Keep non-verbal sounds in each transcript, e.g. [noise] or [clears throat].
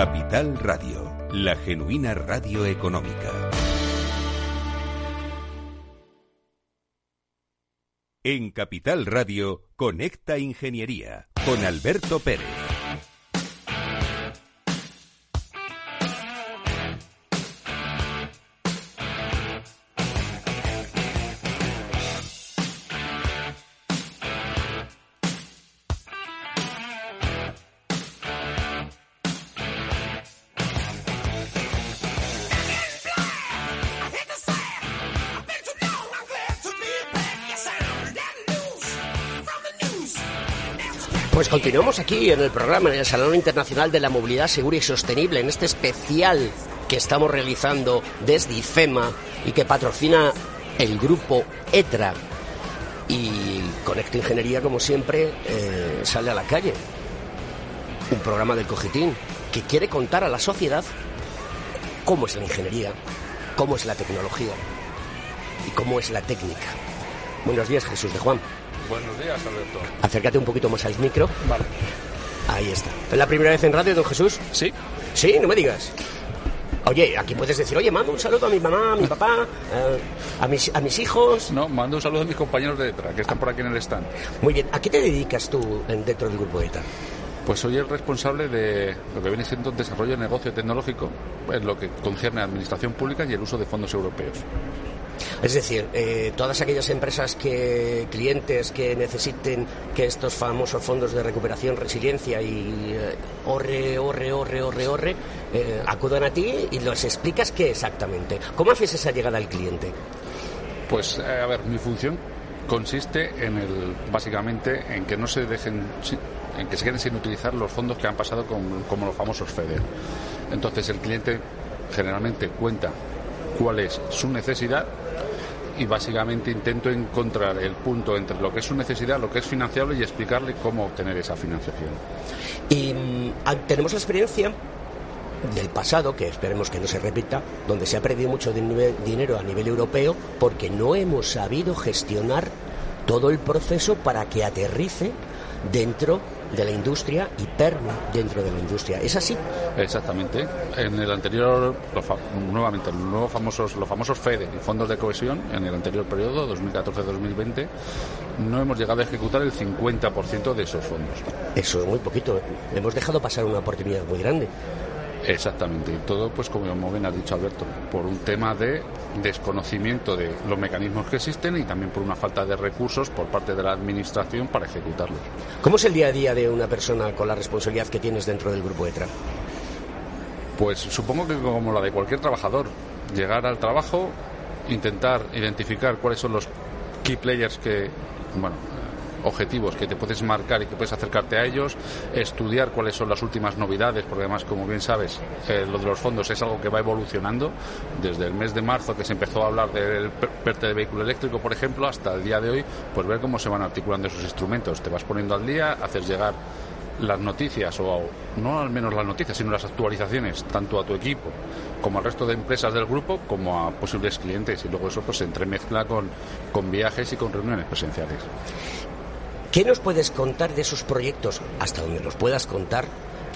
Capital Radio, la genuina radio económica. En Capital Radio, Conecta Ingeniería, con Alberto Pérez. Aquí en el programa, en el Salón Internacional de la Movilidad Segura y Sostenible, en este especial que estamos realizando desde IFEMA y que patrocina el grupo ETRA. Y Conecta Ingeniería, como siempre, eh, sale a la calle. Un programa del Cogitín que quiere contar a la sociedad cómo es la ingeniería, cómo es la tecnología y cómo es la técnica. Buenos días, Jesús de Juan. Buenos días, Alberto. Acércate un poquito más al micro. Vale. Ahí está. ¿Es la primera vez en radio, don Jesús? Sí. Sí, no me digas. Oye, aquí puedes decir, oye, mando un saludo a mi mamá, a mi papá, eh, a, mis, a mis hijos. No, mando un saludo a mis compañeros de ETRA, que están por aquí en el stand. Muy bien, ¿a qué te dedicas tú en- dentro del grupo ETA? Pues soy el responsable de lo que viene siendo el desarrollo de negocio tecnológico en lo que concierne a administración pública y el uso de fondos europeos. Es decir, eh, todas aquellas empresas que, clientes que necesiten que estos famosos fondos de recuperación, resiliencia y eh, orre, orre, orre, orre, orre, eh, acudan a ti y les explicas qué exactamente. ¿Cómo haces esa llegada al cliente? Pues, eh, a ver, mi función consiste en el, básicamente, en que no se dejen, en que se queden sin utilizar los fondos que han pasado con- como los famosos FEDER. Entonces, el cliente generalmente cuenta cuál es su necesidad y básicamente intento encontrar el punto entre lo que es su necesidad, lo que es financiable y explicarle cómo obtener esa financiación. Y mm, tenemos la experiencia del pasado, que esperemos que no se repita, donde se ha perdido mucho din- dinero a nivel europeo porque no hemos sabido gestionar todo el proceso para que aterrice dentro de la industria y perme dentro de la industria. ¿Es así? Exactamente. En el anterior, nuevamente, los nuevos famosos, los famosos FEDE y fondos de cohesión, en el anterior periodo, 2014-2020, no hemos llegado a ejecutar el 50% de esos fondos. Eso es muy poquito. Hemos dejado pasar una oportunidad muy grande. Exactamente. Y todo, pues como bien has dicho, Alberto, por un tema de desconocimiento de los mecanismos que existen y también por una falta de recursos por parte de la Administración para ejecutarlos. ¿Cómo es el día a día de una persona con la responsabilidad que tienes dentro del grupo ETRA? Pues supongo que como la de cualquier trabajador, llegar al trabajo, intentar identificar cuáles son los key players que, bueno, objetivos que te puedes marcar y que puedes acercarte a ellos, estudiar cuáles son las últimas novedades, porque además, como bien sabes, eh, lo de los fondos es algo que va evolucionando desde el mes de marzo que se empezó a hablar del per- PERTE de vehículo eléctrico, por ejemplo, hasta el día de hoy, pues ver cómo se van articulando esos instrumentos. Te vas poniendo al día, haces llegar las noticias, o no al menos las noticias, sino las actualizaciones, tanto a tu equipo como al resto de empresas del grupo, como a posibles clientes. Y luego eso pues se entremezcla con, con viajes y con reuniones presenciales. ¿Qué nos puedes contar de esos proyectos, hasta donde nos puedas contar,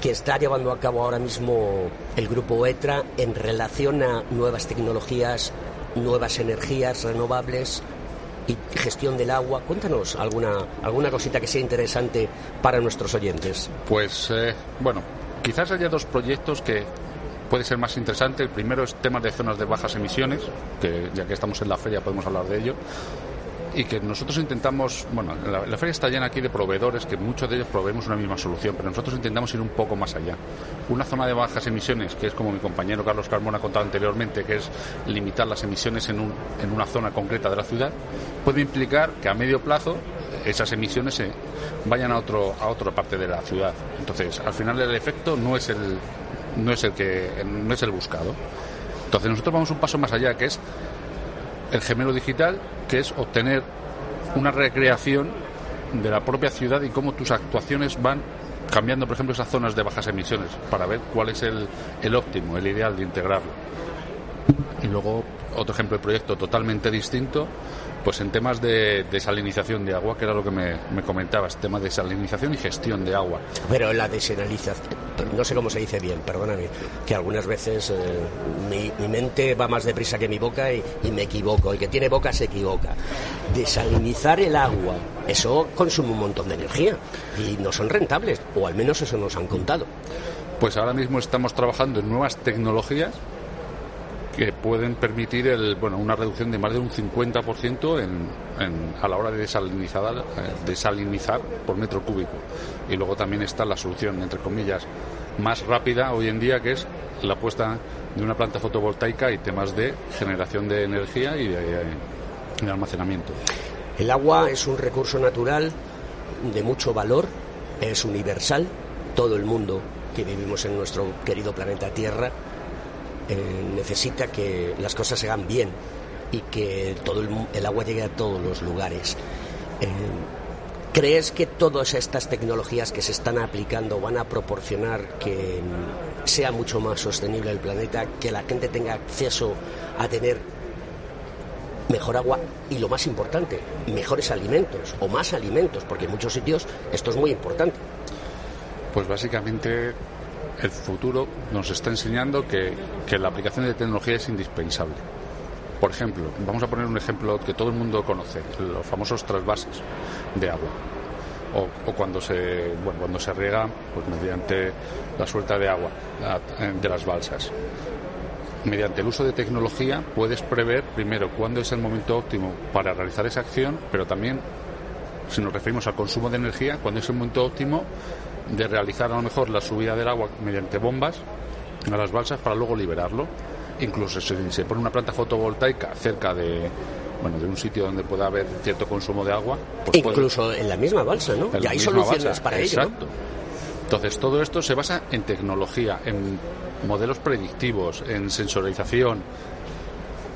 que está llevando a cabo ahora mismo el grupo ETRA en relación a nuevas tecnologías, nuevas energías renovables y gestión del agua? Cuéntanos alguna, alguna cosita que sea interesante para nuestros oyentes. Pues eh, bueno, quizás haya dos proyectos que puede ser más interesante. El primero es temas de zonas de bajas emisiones, que ya que estamos en la feria podemos hablar de ello. Y que nosotros intentamos, bueno, la, feria está llena aquí de proveedores que muchos de ellos proveemos una misma solución, pero nosotros intentamos ir un poco más allá. Una zona de bajas emisiones, que es como mi compañero Carlos Carmona ha contado anteriormente, que es limitar las emisiones en, un, en una zona concreta de la ciudad, puede implicar que a medio plazo esas emisiones se vayan a otro a otra parte de la ciudad. Entonces, al final el efecto no es el no es el que no es el buscado. Entonces, nosotros vamos un paso más allá, que es el gemelo digital, que es obtener una recreación de la propia ciudad y cómo tus actuaciones van cambiando, por ejemplo, esas zonas de bajas emisiones, para ver cuál es el, el óptimo, el ideal de integrarlo. Y luego, otro ejemplo de proyecto totalmente distinto, pues en temas de desalinización de agua, que era lo que me, me comentabas, temas de desalinización y gestión de agua. Pero la desalinización, no sé cómo se dice bien, perdóname, que algunas veces eh, mi, mente va más deprisa que mi boca y, me equivoco. El que tiene boca se equivoca. Desalinizar el agua, eso consume un montón de energía y no son rentables, o al menos eso nos han contado. Pues ahora mismo estamos trabajando en nuevas tecnologías que pueden permitir el, bueno, una reducción de más de un 50% en, a la hora de desalinizar, eh, desalinizar por metro cúbico. Y luego también está la solución, entre comillas, más rápida hoy en día, que es la puesta de una planta fotovoltaica y temas de generación de energía y de, de almacenamiento. El agua es un recurso natural de mucho valor, es universal, todo el mundo que vivimos en nuestro querido planeta Tierra eh, necesita que las cosas se hagan bien y que todo el, agua llegue a todos los lugares. Eh, ¿Crees que todas estas tecnologías que se están aplicando van a proporcionar que sea mucho más sostenible el planeta, que la gente tenga acceso a tener mejor agua y lo más importante, mejores alimentos o más alimentos, porque en muchos sitios esto es muy importante? Pues básicamente el futuro nos está enseñando que, la aplicación de tecnología es indispensable. Por ejemplo, vamos a poner un ejemplo que todo el mundo conoce, los famosos trasvases de agua. O, cuando se bueno, cuando se riega pues mediante la suelta de agua de las balsas. Mediante el uso de tecnología puedes prever primero cuándo es el momento óptimo para realizar esa acción, pero también si nos referimos al consumo de energía, cuándo es el momento óptimo de realizar a lo mejor la subida del agua mediante bombas a las balsas para luego liberarlo. Incluso si se pone una planta fotovoltaica cerca de, bueno, de un sitio donde pueda haber cierto consumo de agua. Pues Incluso en la misma balsa, ¿no? Y hay soluciones para ello. Exacto. Entonces, todo esto se basa en tecnología, en modelos predictivos, en sensorización.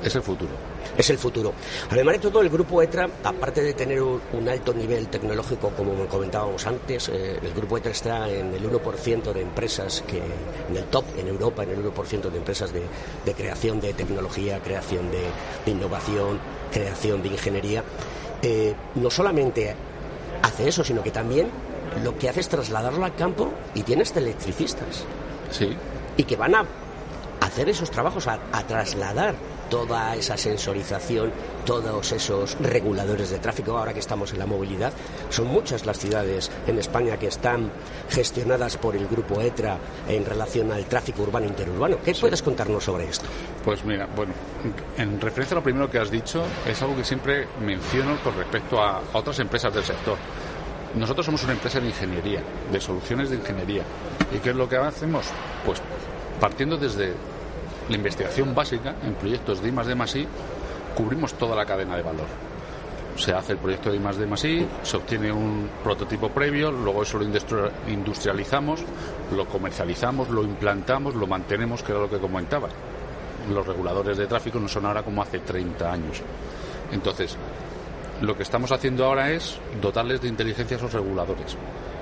Es el futuro es el futuro. Además de todo, el grupo ETRA, aparte de tener un, alto nivel tecnológico, como comentábamos antes, eh, el grupo ETRA está en el 1% de empresas que, en el top en Europa, en el 1% de empresas de, creación de tecnología, creación de, innovación, creación de ingeniería. Eh, no solamente hace eso, sino que también lo que hace es trasladarlo al campo y tienes electricistas. Sí. Y que van a hacer esos trabajos, a trasladar toda esa sensorización, todos esos reguladores de tráfico, ahora que estamos en la movilidad. Son muchas las ciudades en España que están gestionadas por el grupo ETRA en relación al tráfico urbano e interurbano. ¿Qué puedes contarnos sobre esto? Pues mira, bueno, en referencia a lo primero que has dicho, es algo que siempre menciono con respecto a, a otras empresas del sector. Nosotros somos una empresa de ingeniería, de soluciones de ingeniería. ¿Y qué es lo que hacemos? Pues partiendo desde la investigación básica en proyectos de I I, cubrimos toda la cadena de valor. Se hace el proyecto de I más I, se obtiene un prototipo previo, luego eso lo industrializamos, lo comercializamos, lo implantamos, lo mantenemos, que era lo que comentaba. Los reguladores de tráfico no son ahora como hace 30 años. Entonces, lo que estamos haciendo ahora es dotarles de inteligencia a esos reguladores.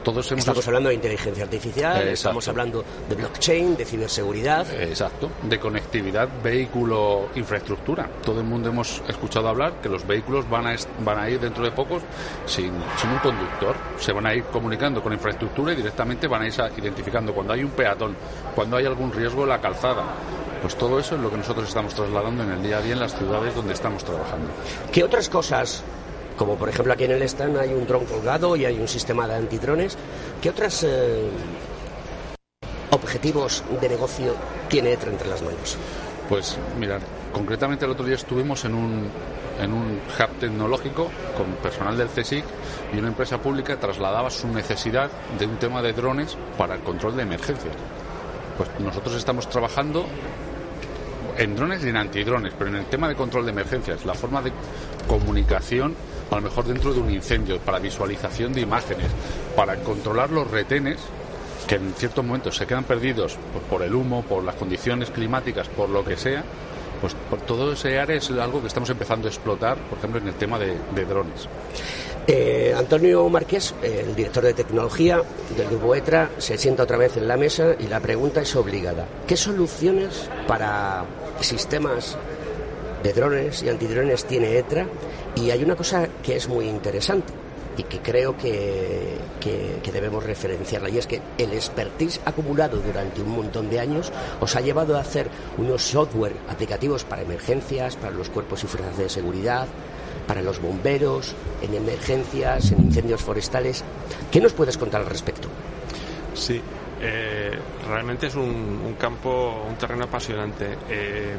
Estamos hablando de inteligencia artificial, estamos hablando de blockchain, de ciberseguridad. Exacto, de conectividad vehículo-infraestructura. Todo el mundo hemos escuchado hablar que los vehículos van a, van a ir dentro de pocos sin, sin un conductor. Se van a ir comunicando con infraestructura y directamente van a ir identificando cuando hay un peatón, cuando hay algún riesgo en la calzada. Pues todo eso es lo que nosotros estamos trasladando en el día a día en las ciudades donde estamos trabajando. ¿Qué otras cosas como por ejemplo aquí en el stand hay un dron colgado y hay un sistema de antidrones. ¿Qué otros eh, objetivos de negocio tiene ETRA entre las manos? Pues mira, concretamente el otro día estuvimos en un, en un hub tecnológico con personal del CSIC y una empresa pública trasladaba su necesidad de un tema de drones para el control de emergencias. Pues nosotros estamos trabajando en drones y en antidrones, pero en el tema de control de emergencias, la forma de comunicación a lo mejor dentro de un incendio, para visualización de imágenes, para controlar los retenes que en ciertos momentos se quedan perdidos por, el humo, por las condiciones climáticas, por lo que sea, pues por todo ese área es algo que estamos empezando a explotar, por ejemplo, en el tema de, drones. Eh, Antonio Márquez, el director de tecnología del Grupo ETRA, se sienta otra vez en la mesa y la pregunta es obligada. ¿Qué soluciones para sistemas de drones y antidrones tiene ETRA y hay una cosa que es muy interesante. y que creo que, que, debemos referenciarla. Y es que el expertise acumulado durante un montón de años os ha llevado a hacer unos software aplicativos para emergencias, para los cuerpos y fuerzas de seguridad, para los bomberos, en emergencias, en incendios forestales. ¿Qué nos puedes contar al respecto? Sí, eh, realmente es un, campo, un terreno apasionante. Eh,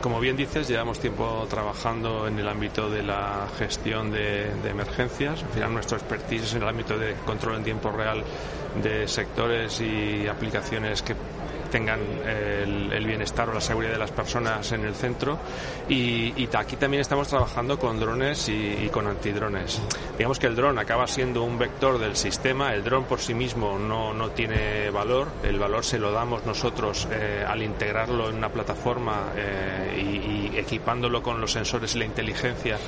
como bien dices, llevamos tiempo trabajando en el ámbito de la gestión de, emergencias. Al final, nuestro expertise es en el ámbito de control en tiempo real de sectores y aplicaciones que tengan el, bienestar o la seguridad de las personas en el centro. Y, aquí también estamos trabajando con drones y, con antidrones. Digamos que el dron acaba siendo un vector del sistema, el dron por sí mismo no, no tiene valor, el valor se lo damos nosotros eh, al integrarlo en una plataforma eh, y, equipándolo con los sensores y la inteligencia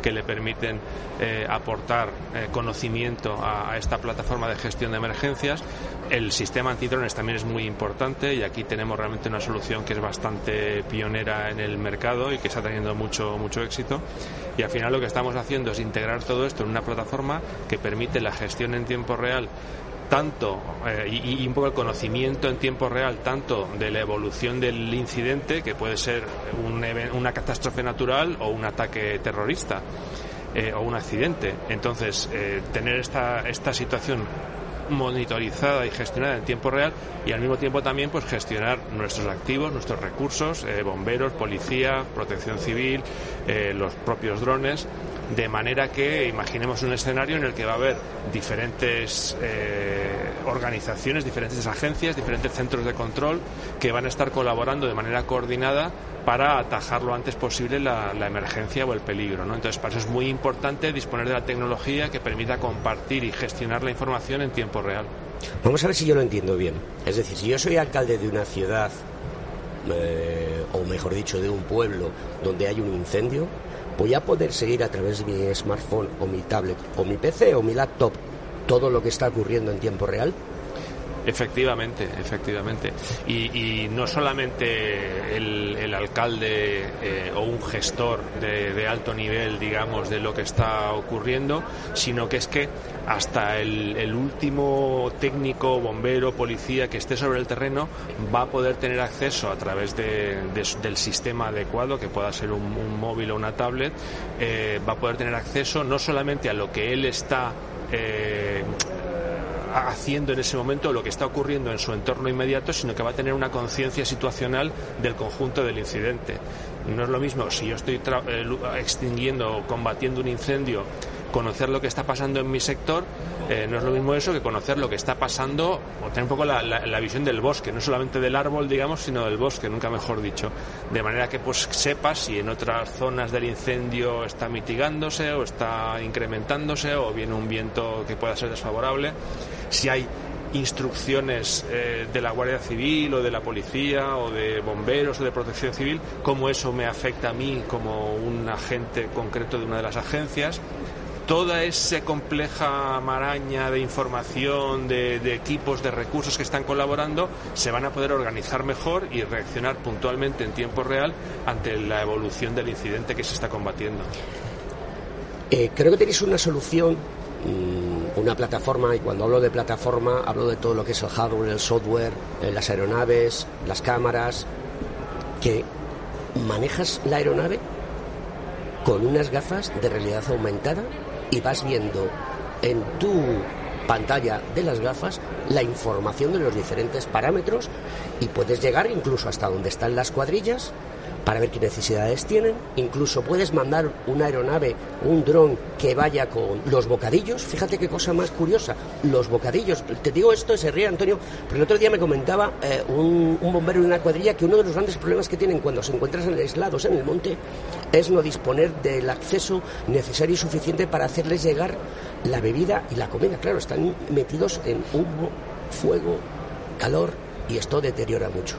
que le permiten eh, aportar conocimiento a esta plataforma de gestión de emergencias. El sistema antidrones también es muy importante y aquí tenemos realmente una solución que es bastante pionera en el mercado y que está teniendo mucho, mucho éxito. Y al final lo que estamos haciendo es integrar todo esto en una plataforma que permite la gestión en tiempo real tanto eh, y, un poco el conocimiento en tiempo real tanto de la evolución del incidente que puede ser una catástrofe natural o un ataque terrorista eh, o un accidente. Entonces eh, tener esta, esta situación monitorizada y gestionada en tiempo real y al mismo tiempo también pues gestionar nuestros activos, nuestros recursos, eh, bomberos, policía, protección civil, eh, los propios drones, de manera que imaginemos un escenario en el que va a haber diferentes eh, organizaciones, diferentes agencias, diferentes centros de control que van a estar colaborando de manera coordinada para atajar lo antes posible la, emergencia o el peligro. ¿no? Entonces, para eso es muy importante disponer de la tecnología que permita compartir y gestionar la información en tiempo real. Vamos a ver si yo lo entiendo bien. Es decir, si yo soy alcalde de una ciudad, eh, o mejor dicho, de un pueblo donde hay un incendio, voy a poder seguir a través de mi smartphone o mi tablet o mi PC o mi laptop todo lo que está ocurriendo en tiempo real. Efectivamente, efectivamente. Y, no solamente el, alcalde eh, o un gestor de, alto nivel, digamos, de lo que está ocurriendo, sino que es que hasta el, último técnico, bombero, policía que esté sobre el terreno va a poder tener acceso a través del sistema adecuado, que pueda ser un, móvil o una tablet, eh, va a poder tener acceso no solamente a lo que él está eh, haciendo en ese momento lo que está ocurriendo en su entorno inmediato, sino que va a tener una conciencia situacional del conjunto del incidente. No es lo mismo si yo estoy eh, extinguiendo o combatiendo un incendio conocer lo que está pasando en mi sector eh, no es lo mismo eso que conocer lo que está pasando o tener un poco la, visión del bosque, no solamente del árbol, digamos, sino del bosque, nunca mejor dicho. De manera que pues sepas si en otras zonas del incendio está mitigándose o está incrementándose o viene un viento que pueda ser desfavorable si hay instrucciones eh, de la Guardia Civil o de la policía o de bomberos o de protección civil, cómo eso me afecta a mí como un agente concreto de una de las agencias. Toda esa compleja maraña de información, de, equipos, de recursos que están colaborando, se van a poder organizar mejor y reaccionar puntualmente en tiempo real ante la evolución del incidente que se está combatiendo. Eh, creo que tenéis una solución Mm, una plataforma, y cuando hablo de plataforma hablo de todo lo que es el hardware, el software, eh, las aeronaves, las cámaras, que manejas la aeronave con unas gafas de realidad aumentada y vas viendo en tu pantalla de las gafas la información de los diferentes parámetros y puedes llegar incluso hasta donde están las cuadrillas para ver qué necesidades tienen. Incluso puedes mandar una aeronave, un dron que vaya con los bocadillos. Fíjate qué cosa más curiosa, los bocadillos. Te digo esto, se ríe Antonio, pero el otro día me comentaba eh, un, bombero de una cuadrilla que uno de los grandes problemas que tienen cuando se encuentran aislados en el monte es no disponer del acceso necesario y suficiente para hacerles llegar la bebida y la comida. Claro, están metidos en humo, fuego, calor y esto deteriora mucho.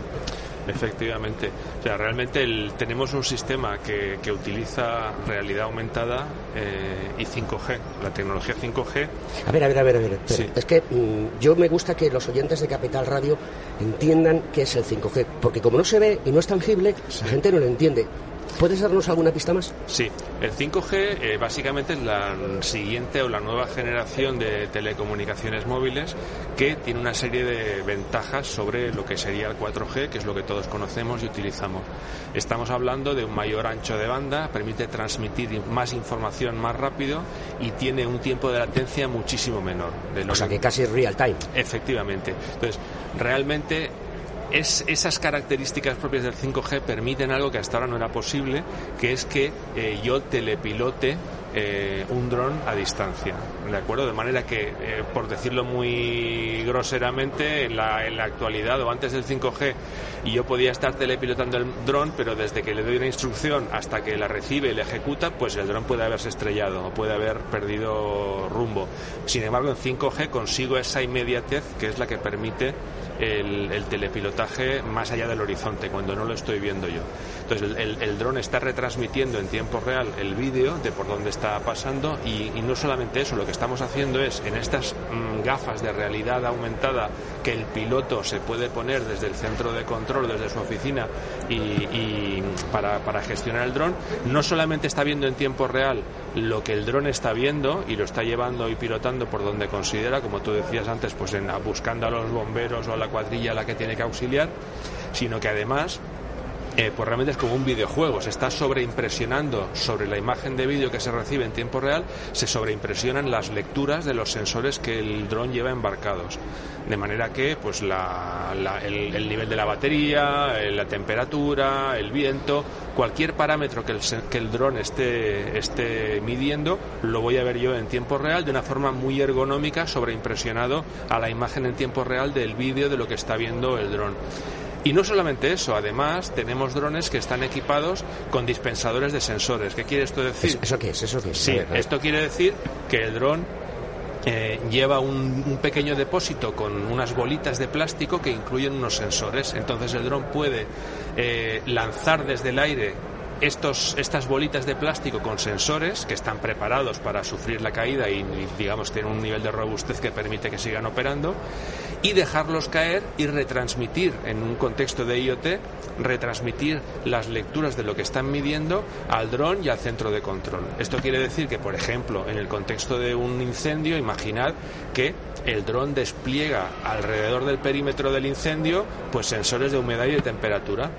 Efectivamente. O sea, realmente tenemos un sistema que, que utiliza realidad aumentada eh, y 5G, la tecnología 5G. A ver, a ver, a ver, a ver. Es que mm, yo me gusta que los oyentes de Capital Radio entiendan qué es el 5G, porque como no se ve y no es tangible, la gente no lo entiende. ¿Puedes darnos alguna pista más? Sí, el 5G eh, básicamente es la siguiente o la nueva generación de telecomunicaciones móviles que tiene una serie de ventajas sobre lo que sería el 4G, que es lo que todos conocemos y utilizamos. Estamos hablando de un mayor ancho de banda, permite transmitir más información más rápido y tiene un tiempo de latencia muchísimo menor. De o sea que casi es real time. Efectivamente. Entonces, realmente es, esas características propias del 5G permiten algo que hasta ahora no era posible, que es que eh, yo telepilote eh, un dron a distancia, ¿de acuerdo? De manera que, eh, por decirlo muy groseramente, en la, en la actualidad o antes del 5G, y yo podía estar telepilotando el dron, pero desde que le doy una instrucción hasta que la recibe y la ejecuta, pues el dron puede haberse estrellado o puede haber perdido rumbo. Sin embargo, en 5G consigo esa inmediatez que es la que permite el, telepilotaje más allá del horizonte, cuando no lo estoy viendo yo. Entonces el, el dron está retransmitiendo en tiempo real el vídeo de por dónde está pasando y, no solamente eso, lo que estamos haciendo es en estas mm, gafas de realidad aumentada que el piloto se puede poner desde el centro de control, desde su oficina y, para, para gestionar el dron, no solamente está viendo en tiempo real lo que el dron está viendo y lo está llevando y pilotando por donde considera, como tú decías antes, pues en, buscando a los bomberos o a la cuadrilla a la que tiene que auxiliar, sino que además eh, pues realmente es como un videojuego, se está sobreimpresionando sobre la imagen de vídeo que se recibe en tiempo real, se sobreimpresionan las lecturas de los sensores que el dron lleva embarcados. De manera que pues el, nivel de la batería, eh, la temperatura, el viento, cualquier parámetro que el, que el dron esté, esté midiendo, lo voy a ver yo en tiempo real de una forma muy ergonómica, sobreimpresionado a la imagen en tiempo real del vídeo de lo que está viendo el dron. Y no solamente eso, además tenemos drones que están equipados con dispensadores de sensores. ¿Qué quiere esto decir? ¿Eso qué es? ¿Eso qué es? Sí, esto quiere decir que el dron eh, lleva un, pequeño depósito con unas bolitas de plástico que incluyen unos sensores. Entonces el dron puede eh, lanzar desde el aire estos, estas bolitas de plástico con sensores que están preparados para sufrir la caída y, digamos, tienen un nivel de robustez que permite que sigan operando y dejarlos caer y retransmitir en un contexto de IoT, retransmitir las lecturas de lo que están midiendo al dron y al centro de control. Esto quiere decir que, por ejemplo, en el contexto de un incendio, imaginad que el dron despliega alrededor del perímetro del incendio pues sensores de humedad y de temperatura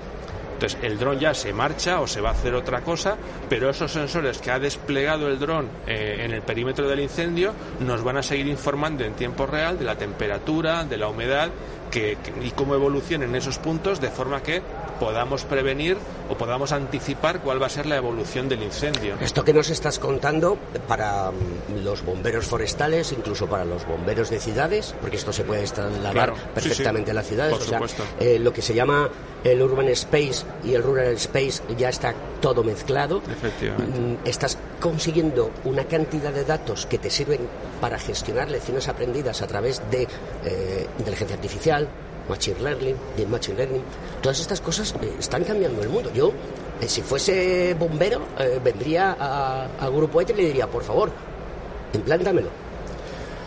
entonces el dron ya se marcha o se va a hacer otra cosa, pero esos sensores que ha desplegado el dron eh, en el perímetro del incendio nos van a seguir informando en tiempo real de la temperatura, de la humedad y cómo evolucionen esos puntos de forma que podamos prevenir o podamos anticipar cuál va a ser la evolución del incendio. Esto que nos estás contando para mm, los bomberos forestales, incluso para los bomberos de ciudades, porque esto se puede instalar perfectamente en las ciudades. o sea, eh, lo que se llama el urban space y el rural space ya está todo mezclado. Efectivamente. Mm, estás consiguiendo una cantidad de datos que te sirven para gestionar lecciones aprendidas a través de eh, inteligencia artificial, machine learning, de machine learning. Todas estas cosas eh, están cambiando el mundo. Yo, eh, si fuese bombero, vendría al grupo ETE y le diría, por favor, implántamelo.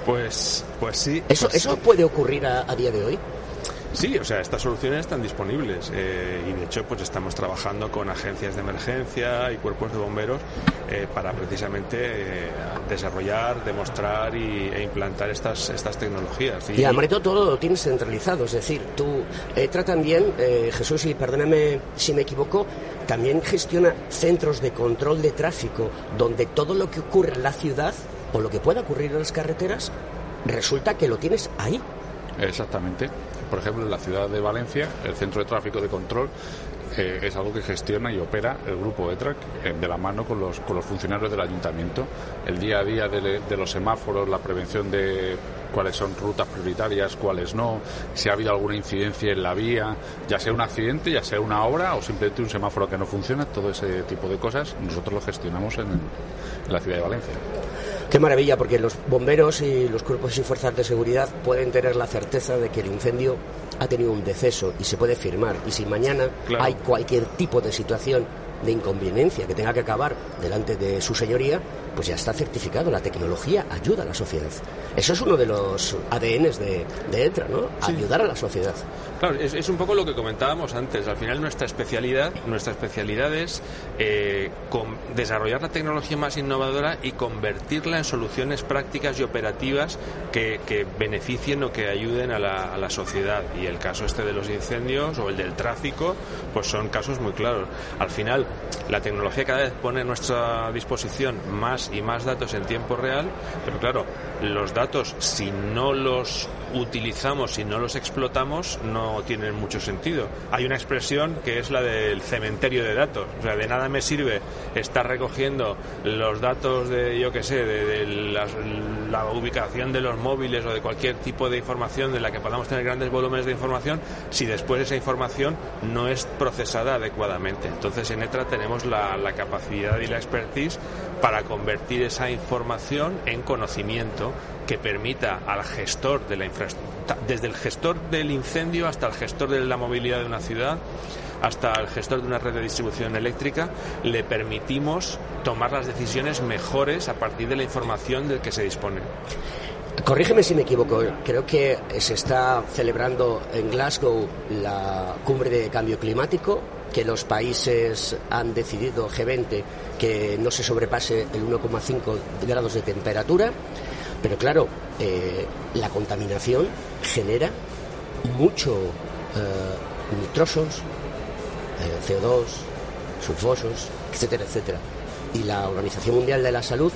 Pues, pues sí. ¿Eso, pues ¿eso puede ocurrir a día de hoy? Sí, o sea, estas soluciones están disponibles eh, y de hecho pues estamos trabajando con agencias de emergencia y cuerpos de bomberos eh, para precisamente eh, desarrollar, demostrar y, e implantar estas, estas tecnologías. Y, y todo lo tienes centralizado, es decir, tú ETRA también, Jesús, y perdóname si me equivoco, también gestiona centros de control de tráfico donde todo lo que ocurre en la ciudad o lo que pueda ocurrir en las carreteras resulta que lo tienes ahí. Exactamente por ejemplo, en la ciudad de Valencia, el centro de tráfico de control eh, es algo que gestiona y opera el grupo ETRAC eh, de la mano con los, con los funcionarios del ayuntamiento. El día a día de, los semáforos, la prevención de cuáles son rutas prioritarias, cuáles no, si ha habido alguna incidencia en la vía, ya sea un accidente, ya sea una obra o simplemente un semáforo que no funciona, todo ese tipo de cosas nosotros lo gestionamos en la ciudad de Valencia. Qué maravilla, porque los bomberos y los cuerpos y fuerzas de seguridad pueden tener la certeza de que el incendio ha tenido un deceso y se puede firmar. Y si mañana hay cualquier tipo de situación de inconveniencia que tenga que acabar delante de su señoría, pues ya está certificado. La tecnología ayuda a la sociedad. Eso es uno de los ADNs de, de ETRA, ¿no? Ayudar a la sociedad. Claro, es, un poco lo que comentábamos antes. Al final nuestra especialidad, nuestra especialidad es eh, desarrollar la tecnología más innovadora y convertirla en soluciones prácticas y operativas que, beneficien o que ayuden a la, a la, sociedad. Y el caso este de los incendios o el del tráfico, pues son casos muy claros. Al final, la tecnología cada vez pone a nuestra disposición más y más datos en tiempo real, pero claro, los datos, si no los utilizamos, si no los explotamos, no tienen mucho sentido. Hay una expresión que es la del cementerio de datos. O sea, de nada me sirve estar recogiendo los datos de, yo qué sé, de, la, ubicación de los móviles o de cualquier tipo de información de la que podamos tener grandes volúmenes de información si después esa información no es procesada adecuadamente. Entonces, en ETRA tenemos la, la capacidad y la expertise para convertir esa información en conocimiento que permita al gestor de la infraestructura, desde el gestor del incendio hasta el gestor de la movilidad de una ciudad, hasta el gestor de una red de distribución eléctrica, le permitimos tomar las decisiones mejores a partir de la información del que se dispone. Corrígeme si me equivoco, creo que se está celebrando en Glasgow la cumbre de cambio climático, que los países han decidido G20 que no se sobrepase el 1,5 grados de temperatura pero claro, eh, la contaminación genera mucho eh, nitrosos, eh, CO2, sulfosos, etcétera, etcétera. Y la Organización Mundial de la Salud,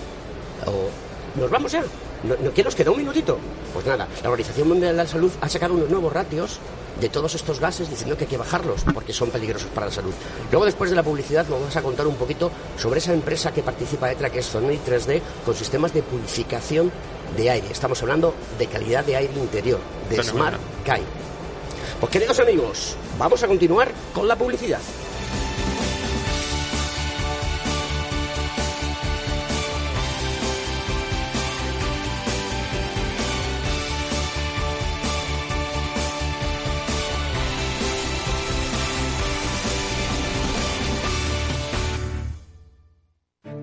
nos vamos ya, no, no quiero os queda un minutito. Pues nada, la Organización Mundial de la Salud ha sacado unos nuevos ratios de todos estos gases diciendo que hay que bajarlos porque son peligrosos para la salud. Luego, después de la publicidad, nos vamos a contar un poquito sobre esa empresa que participa ETRA, que es Sony 3D, con sistemas de purificación de aire. Estamos hablando de calidad de aire interior, de Smart Kai. Pues queridos amigos, vamos a continuar con la publicidad.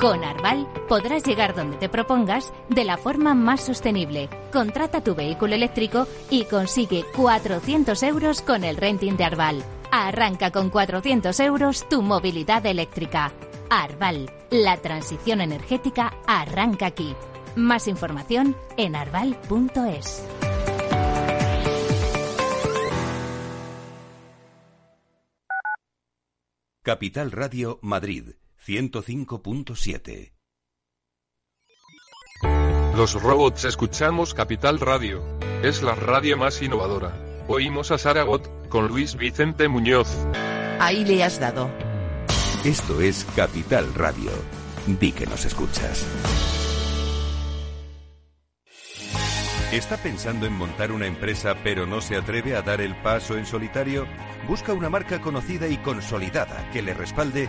Con Arval podrás llegar donde te propongas de la forma más sostenible. Contrata tu vehículo eléctrico y consigue 400 euros con el renting de Arval. Arranca con 400 euros tu movilidad eléctrica. Arval, la transición energética arranca aquí. Más información en arval.es. Capital Radio Madrid 105.7. Los robots escuchamos Capital Radio. Es la radio más innovadora. Oímos a Saragot, con Luis Vicente Muñoz. Ahí le has dado. Esto es Capital Radio. Di que nos escuchas. ¿Está pensando en montar una empresa pero no se atreve a dar el paso en solitario? Busca una marca conocida y consolidada que le respalde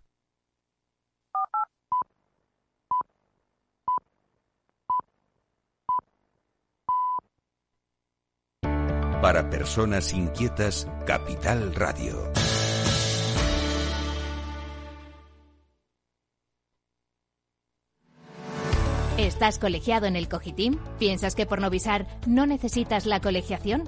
Para personas inquietas, Capital Radio. ¿Estás colegiado en el Cogitim? ¿Piensas que por Novisar no necesitas la colegiación?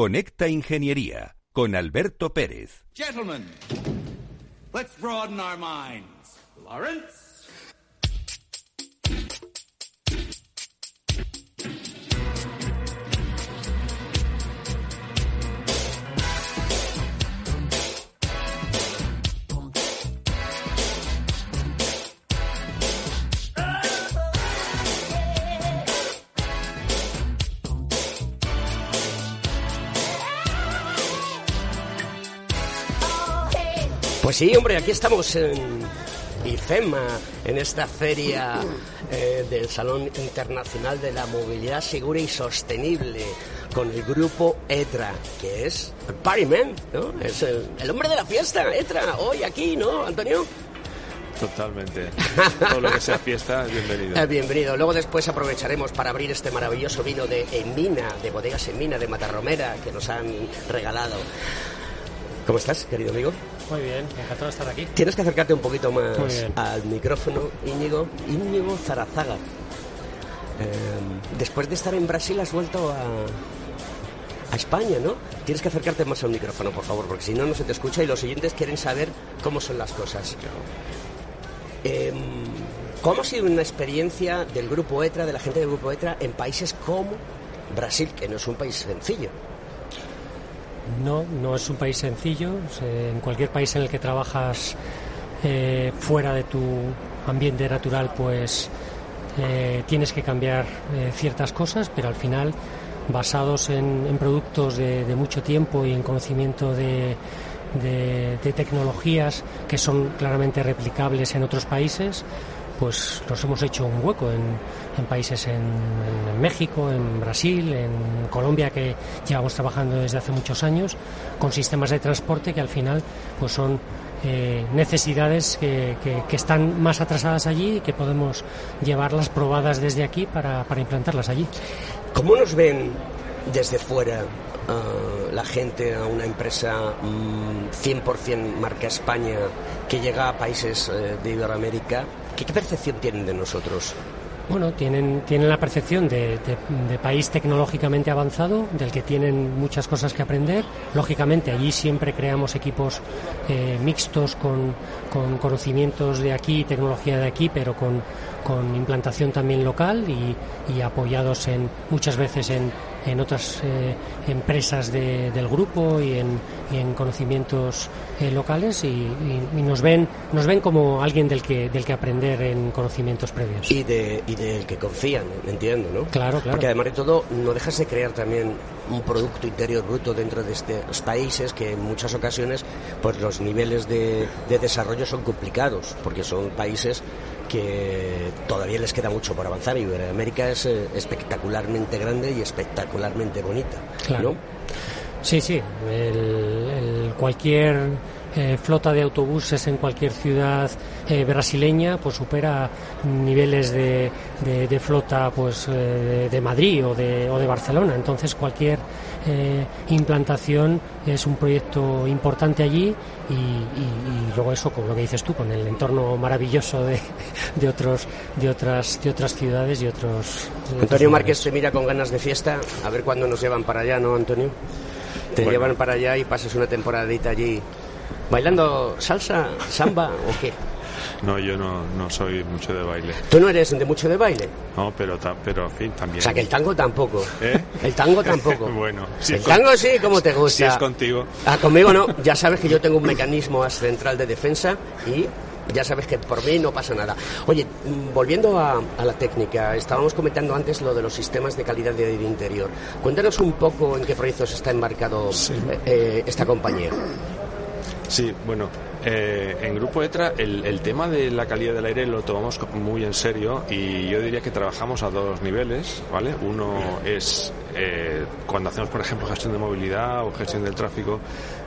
Conecta Ingeniería con Alberto Pérez. Gentlemen, let's broaden our minds. Lawrence? Pues sí, hombre, aquí estamos en IFEMA, en esta feria eh, del Salón Internacional de la Movilidad Segura y Sostenible, con el grupo ETRA, que es el Partyman, ¿no? Es el, el hombre de la fiesta, ETRA, hoy aquí, ¿no, Antonio? Totalmente. Todo lo que sea fiesta es bienvenido. Eh, bienvenido. Luego después aprovecharemos para abrir este maravilloso vino de Emina, de bodegas Emina, de Matarromera, que nos han regalado. ¿Cómo estás, querido amigo? Muy bien, encantado de estar aquí. Tienes que acercarte un poquito más al micrófono, Íñigo. Íñigo Zarazaga. Eh, después de estar en Brasil has vuelto a, a España, ¿no? Tienes que acercarte más al micrófono, por favor, porque si no, no se te escucha y los oyentes quieren saber cómo son las cosas. Eh, ¿Cómo ha sido una experiencia del grupo ETRA, de la gente del grupo ETRA, en países como Brasil, que no es un país sencillo? No, no es un país sencillo. Se- En cualquier país en el que trabajas eh, fuera de tu ambiente natural, pues eh, tienes que cambiar eh, ciertas cosas, pero al final, basados en, productos de, mucho tiempo y en conocimiento de tecnologías que son claramente replicables en otros países, pues nos hemos hecho un hueco en, en países en, México, en Brasil, en Colombia, que llevamos trabajando desde hace muchos años, con sistemas de transporte que al final pues son eh, necesidades que, están más atrasadas allí y que podemos llevarlas probadas desde aquí para, implantarlas allí. ¿Cómo nos ven desde fuera ah, la gente a una empresa mm, 100% marca España que llega a países eh, de Iberoamérica? ¿Qué, qué percepción tienen de nosotros? Bueno, tienen, tienen la percepción de, de- país tecnológicamente avanzado, del que tienen muchas cosas que aprender. Lógicamente, allí siempre creamos equipos eh, mixtos con, con conocimientos de aquí, tecnología de aquí, pero con, con implantación también local y, y apoyados en, muchas veces en, en otras eh, empresas de- del grupo y en, y en conocimientos eh, locales y, y- y nos ven nos ven como alguien del que del que aprender en conocimientos previos. Y, de, y del que confían, entiendo, ¿no? Claro, claro. Porque además de todo, no dejas de crear también un Producto Interior Bruto dentro de estos países que en muchas ocasiones pues los niveles de, de desarrollo son complicados, porque son países que todavía les queda mucho por avanzar Iberoamérica es eh, espectacularmente grande y espectacularmente bonita, Claro. ¿no? Sí, sí. Cualquier eh, flota de autobuses en cualquier ciudad eh, brasileña pues supera niveles de, de- de flota pues eh, de, Madrid o de, o de Barcelona. Entonces cualquier eh, implantación es un proyecto importante allí y, y- y luego eso con lo que dices tú con el entorno maravilloso de, de otros de otras de otras ciudades y otros Antonio. Márquez te mira con ganas de fiesta, a ver cuándo nos llevan para allá, ¿no, Antonio? Te Bueno. llevan para allá y pasas una temporadita allí. ¿Bailando salsa, samba o qué? No, yo no, no soy mucho de baile. ¿Tú no eres de mucho de baile? No, pero, ta- pero en fin, también. O sea, que el tango tampoco. ¿Eh? El tango [laughs] tampoco. bueno, si el con- tango sí, como te gusta. Si es contigo. Ah, conmigo no. Ya sabes que yo tengo un mecanismo central de defensa y ya sabes que por mí no pasa nada. Oye, mm, volviendo a, a la técnica, estábamos comentando antes lo de los sistemas de calidad de aire interior. Cuéntanos un poco en qué proyectos está embarcado eh, eh, esta compañía. Sí, bueno, eh, en Grupo ETRA el, el tema de la calidad del aire lo tomamos muy en serio y yo diría que trabajamos a dos niveles, ¿vale? Uno es eh, cuando hacemos, por ejemplo, gestión de movilidad o gestión del tráfico,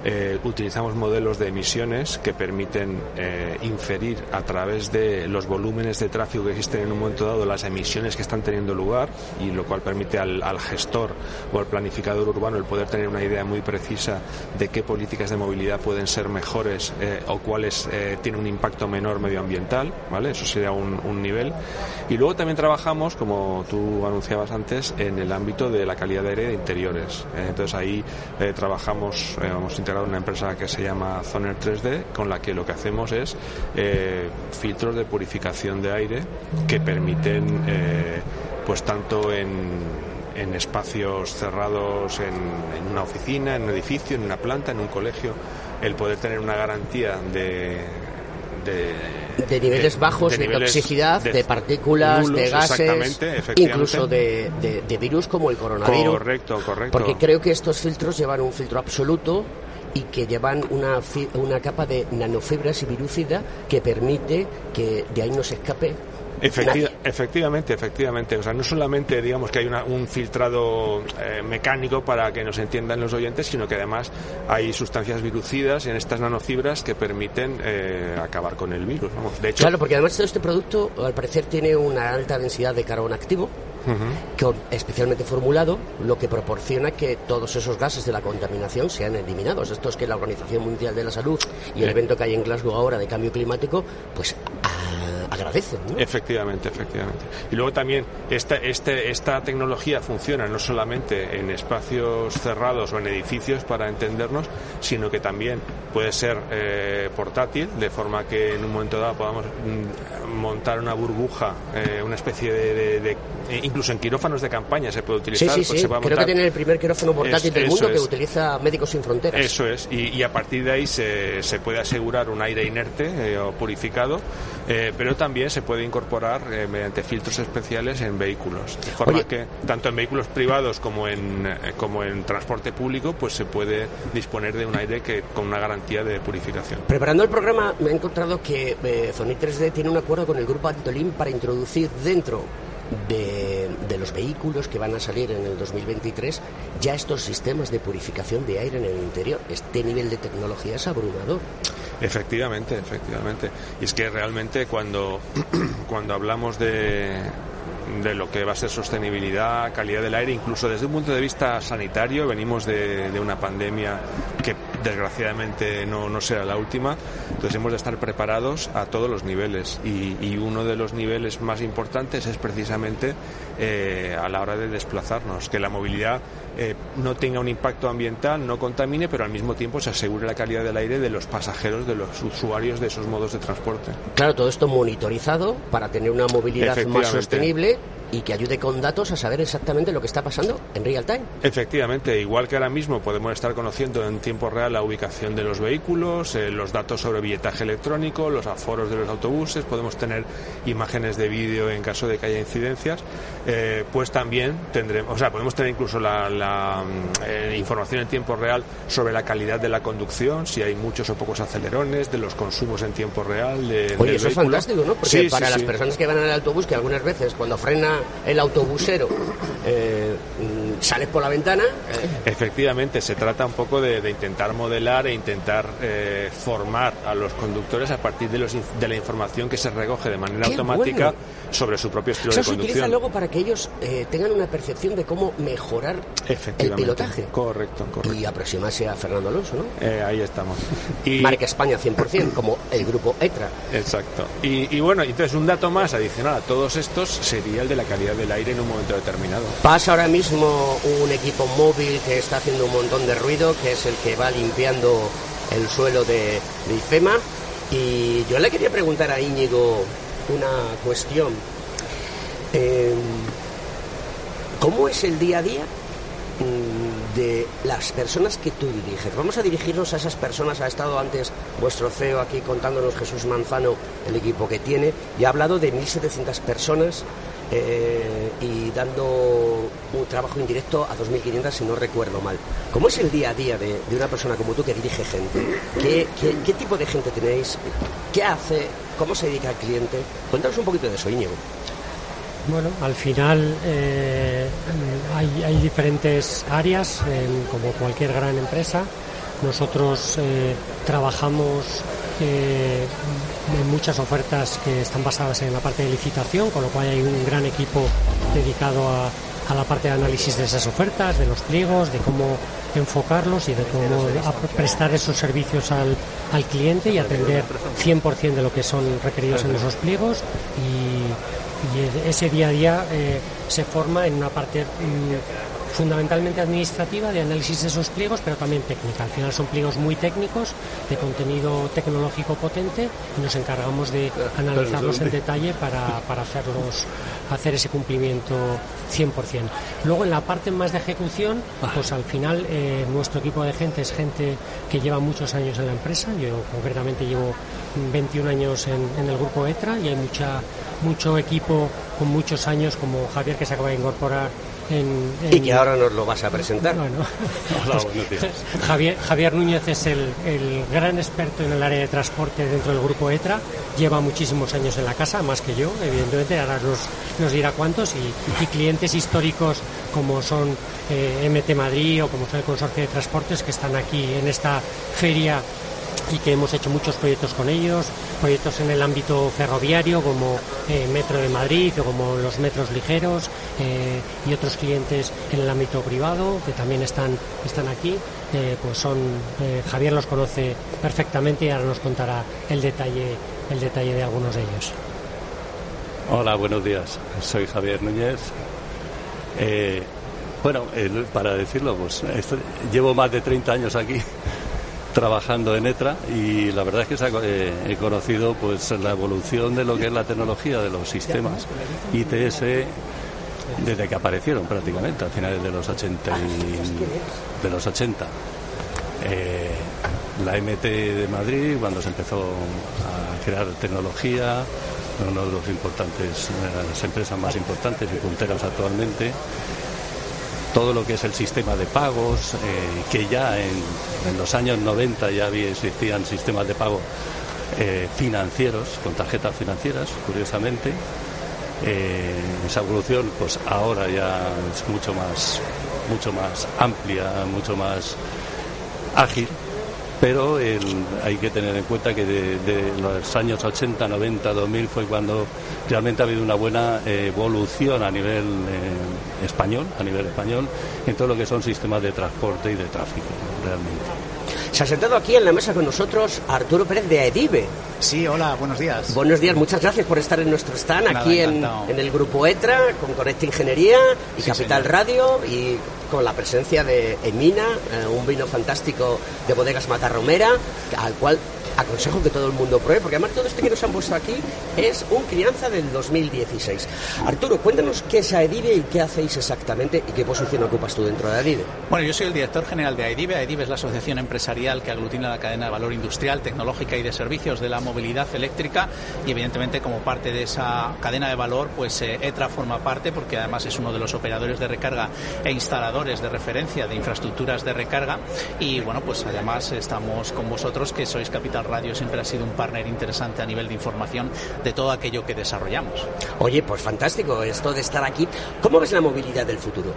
eh, utilizamos modelos de emisiones que permiten eh, inferir a través de los volúmenes de tráfico que existen en un momento dado las emisiones que están teniendo lugar y lo cual permite al, al gestor o al planificador urbano el poder tener una idea muy precisa de qué políticas de movilidad pueden ser mejores eh, o cuáles eh, tienen un impacto menor medioambiental, ¿vale? Eso sería un, un nivel. Y luego también trabajamos, como tú anunciabas antes, en el ámbito de la calidad de aire de interiores. Eh, entonces ahí eh, trabajamos, eh, hemos integrado una empresa que se llama Zoner 3D, con la que lo que hacemos es eh, filtros de purificación de aire que permiten, eh, pues tanto en en espacios cerrados en, en una oficina, en un edificio, en una planta, en un colegio, el poder tener una garantía de de, De niveles bajos de, niveles toxicidad, de, partículas, nulos, de gases, incluso de, de- de virus como el coronavirus. Correcto, correcto. Porque creo que estos filtros llevan un filtro absoluto y que llevan una, fi- una capa de nanofibras y virucida que permite que de ahí no se escape Efecti- efectivamente, efectivamente. O sea, no solamente digamos que hay una- un filtrado eh, mecánico para que nos entiendan los oyentes, sino que además hay sustancias virucidas en estas nanofibras que permiten eh, acabar con el virus. Vamos. De hecho, Claro, porque además todo este producto al parecer tiene una alta densidad de carbón activo, Con- especialmente formulado, lo que proporciona que todos esos gases de la contaminación sean eliminados. Esto es que la Organización Mundial de la Salud y el Eh. evento que hay en Glasgow ahora de cambio climático, pues a- agradecen. ¿no? Efectivamente, efectivamente. Y luego también esta, este, esta tecnología funciona no solamente en espacios cerrados o en edificios para entendernos, sino que también puede ser eh, portátil, de forma que en un momento dado podamos mm, montar una burbuja, eh, una especie de, de- de- eh, incluso en quirófanos de campaña se puede Sí, utilizar. sí, pues sí. se puede Creo que montar- tiene el primer quirófano portátil Es- del mundo que es. utiliza Médicos Sin Fronteras. Eso es, y, y a partir de ahí se, se puede asegurar un aire inerte eh, o purificado, eh, pero también se puede incorporar eh, mediante filtros especiales en vehículos. De forma Oye. que tanto en vehículos privados como en, eh, como en transporte público, pues se puede disponer de un aire que con una garantía de purificación. Preparando el programa me he encontrado que eh, Sony 3D tiene un acuerdo con el grupo Antolin para introducir dentro de, de los vehículos que van a salir en el 2023 ya estos sistemas de purificación de aire en el interior. Este nivel de tecnología es abrumador. Efectivamente, efectivamente. Y es que realmente cuando, [clears throat] cuando hablamos de, de lo que va a ser sostenibilidad, calidad del aire, incluso desde un punto de vista sanitario, venimos de, de una pandemia que desgraciadamente no, no será la última, entonces hemos de estar preparados a todos los niveles y, y uno de los niveles más importantes es precisamente eh, a la hora de desplazarnos, que la movilidad eh, no tenga un impacto ambiental, no contamine, pero al mismo tiempo se asegure la calidad del aire de los pasajeros, de los usuarios de esos modos de transporte. Claro, todo esto monitorizado para tener una movilidad más Efectivamente. Sostenible y que ayude con datos a saber exactamente lo que está pasando en real time. Efectivamente, igual que ahora mismo podemos estar conociendo en tiempo real la ubicación de los vehículos, eh, los datos sobre billetaje electrónico, los aforos de los autobuses, podemos tener imágenes de vídeo en caso de que haya incidencias, eh, pues también tendremos, o sea, podemos tener incluso la, la, mm, eh, información en tiempo real sobre la calidad de la conducción, si hay muchos o pocos acelerones, de los consumos en tiempo real. De, Oye, eso es fantástico, ¿no? Porque Sí, sí, para las sí. personas que van en el autobús, que algunas veces cuando frena el autobusero eh, mm, sales por la ventana, eh, Efectivamente, se trata un poco de, de intentar modelar e intentar eh, formar a los conductores a partir de, los de la información que se recoge de manera ¡Qué automática bueno! sobre su propio estilo eso de se utiliza conducción. luego para que ellos eh, tengan una percepción de cómo mejorar el pilotaje Correcto, correcto. y aproximarse a Fernando Alonso, ¿no? Ahí estamos. [laughs] Y, Marca España 100%, como el grupo ETRA. Exacto. Y, y bueno, entonces un dato más adicional a todos estos sería el de la calidad del aire en un momento determinado. Pasa ahora mismo un equipo móvil que está haciendo un montón de ruido, que es el que va limpiando el suelo de, de IFEMA. Y yo le quería preguntar a Íñigo una cuestión. Eh, ¿Cómo es el día a día mm, de las personas que tú diriges? Vamos a dirigirnos a esas personas. Ha estado antes vuestro CEO aquí contándonos Jesús Manzano el equipo que tiene y ha hablado de 1.700 personas eh, y dando un trabajo indirecto a 2.500 si no recuerdo mal. ¿Cómo es el día a día de, una persona como tú que dirige gente? ¿Qué, tipo de gente tenéis? ¿Qué hace? ¿Cómo se dedica al cliente? Cuéntanos un poquito de eso, Íñigo. Bueno, al final eh, hay, diferentes áreas, eh, como cualquier gran empresa. Nosotros eh, trabajamos muchas ofertas que están basadas en la parte de licitación, con lo cual hay un gran equipo dedicado a, la parte de análisis de esas ofertas, de los pliegos, de cómo enfocarlos y de cómo prestar esos servicios al, al cliente y atender 100% de lo que son requeridos en esos pliegos. Y y ese día a día eh, se forma en una parte mm, fundamentalmente administrativa de análisis de esos pliegos, pero también técnica. Al final son pliegos muy técnicos, de contenido tecnológico potente, y nos encargamos de analizarlos en detalle para, para hacerlos, hacer ese cumplimiento 100%. Luego en la parte más de ejecución, pues al final eh, nuestro equipo de gente es gente que lleva muchos años en la empresa. Yo concretamente llevo 21 años en, en el grupo ETRA y hay mucha mucho equipo con muchos años como Javier que se acaba de incorporar en, en... Y que ahora nos lo vas a presentar. Bueno, [laughs] Javier, Javier Núñez es el, el, gran experto en el área de transporte dentro del grupo ETRA, lleva muchísimos años en la casa, más que yo, evidentemente, ahora nos, nos dirá cuántos, y, y, clientes históricos como son eh, MT Madrid o como son el Consorcio de Transportes que están aquí en esta feria y que hemos hecho muchos proyectos con ellos, proyectos en el ámbito ferroviario como eh, Metro de Madrid o como los metros ligeros eh, y otros clientes en el ámbito privado que también están, están aquí. Eh, pues son Javier los conoce perfectamente y ahora nos contará el detalle, el detalle de algunos de ellos. Hola, buenos días. Soy Javier Núñez. bueno, para decirlo, pues llevo más de 30 años aquí trabajando en ETRA y la verdad es que eh, he conocido pues la evolución de lo que es la tecnología de los sistemas ITS desde que aparecieron prácticamente a finales de los 80 y, de los 80 eh, la MT de Madrid cuando se empezó a crear tecnología una de los importantes las empresas más importantes y punteras actualmente todo lo que es el sistema de pagos, eh, que ya en, los años 90 ya existían sistemas de pago eh, financieros, con tarjetas financieras, curiosamente. Eh, esa evolución, pues ahora ya es mucho más, mucho más amplia, mucho más ágil pero hay que tener en cuenta que de, de, los años 80, 90, 2000 fue cuando realmente ha habido una buena evolución a nivel eh, español, a nivel español, en todo lo que son sistemas de transporte y de tráfico, realmente. Se ha sentado aquí en la mesa con nosotros Arturo Pérez de Aedive. Sí, hola, buenos días. Buenos días, muchas gracias por estar en nuestro stand Nada, aquí en, en, el grupo ETRA, con Conecta Ingeniería y sí, Capital señor. Radio y con la presencia de Emina, eh, un vino fantástico de bodegas Matarromera, al cual aconsejo que todo el mundo pruebe, porque además todo esto que nos han puesto aquí es un crianza del 2016. Arturo, cuéntanos qué es AEDIVE y qué hacéis exactamente y qué posición ocupas tú dentro de AEDIVE. Bueno, yo soy el director general de AEDIVE. AEDIVE es la asociación empresarial que aglutina la cadena de valor industrial, tecnológica y de servicios de la movilidad eléctrica y evidentemente como parte de esa cadena de valor, pues eh, ETRA forma parte porque además es uno de los operadores de recarga e instaladores de referencia de infraestructuras de recarga y bueno, pues además estamos con vosotros que sois capital Radio siempre ha sido un partner interesante a nivel de información de todo aquello que desarrollamos. Oye, pues fantástico esto de estar aquí. ¿Cómo ves la movilidad del futuro?